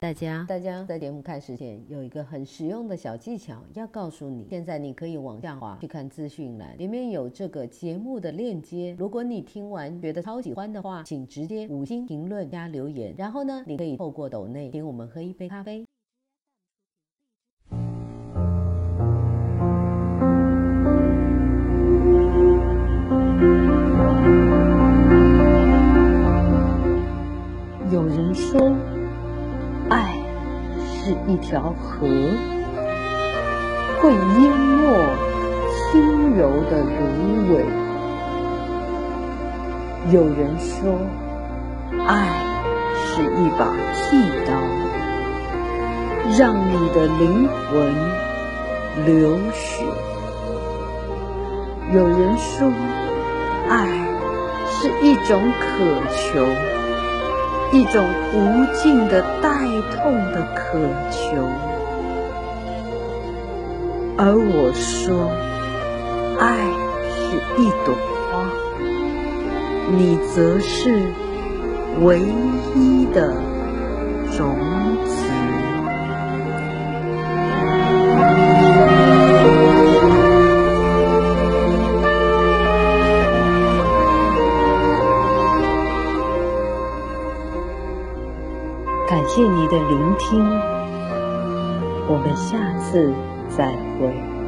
大家。大家在节目开始前有一个很实用的小技巧要告诉你。现在你可以往下滑去看资讯栏，里面有这个节目的链接。如果你听完觉得超喜欢的话，请直接五星评论加留言。然后呢，你可以透过抖内请我们喝一杯咖啡。有人说，爱是一条河，会淹没轻柔的芦苇。有人说，爱是一把剃刀，让你的灵魂流血。有人说，爱是一种渴求。一种无尽的带痛的渴求，而我说，爱是一朵花，你则是唯一的种子。感谢你的聆听，我们下次再会。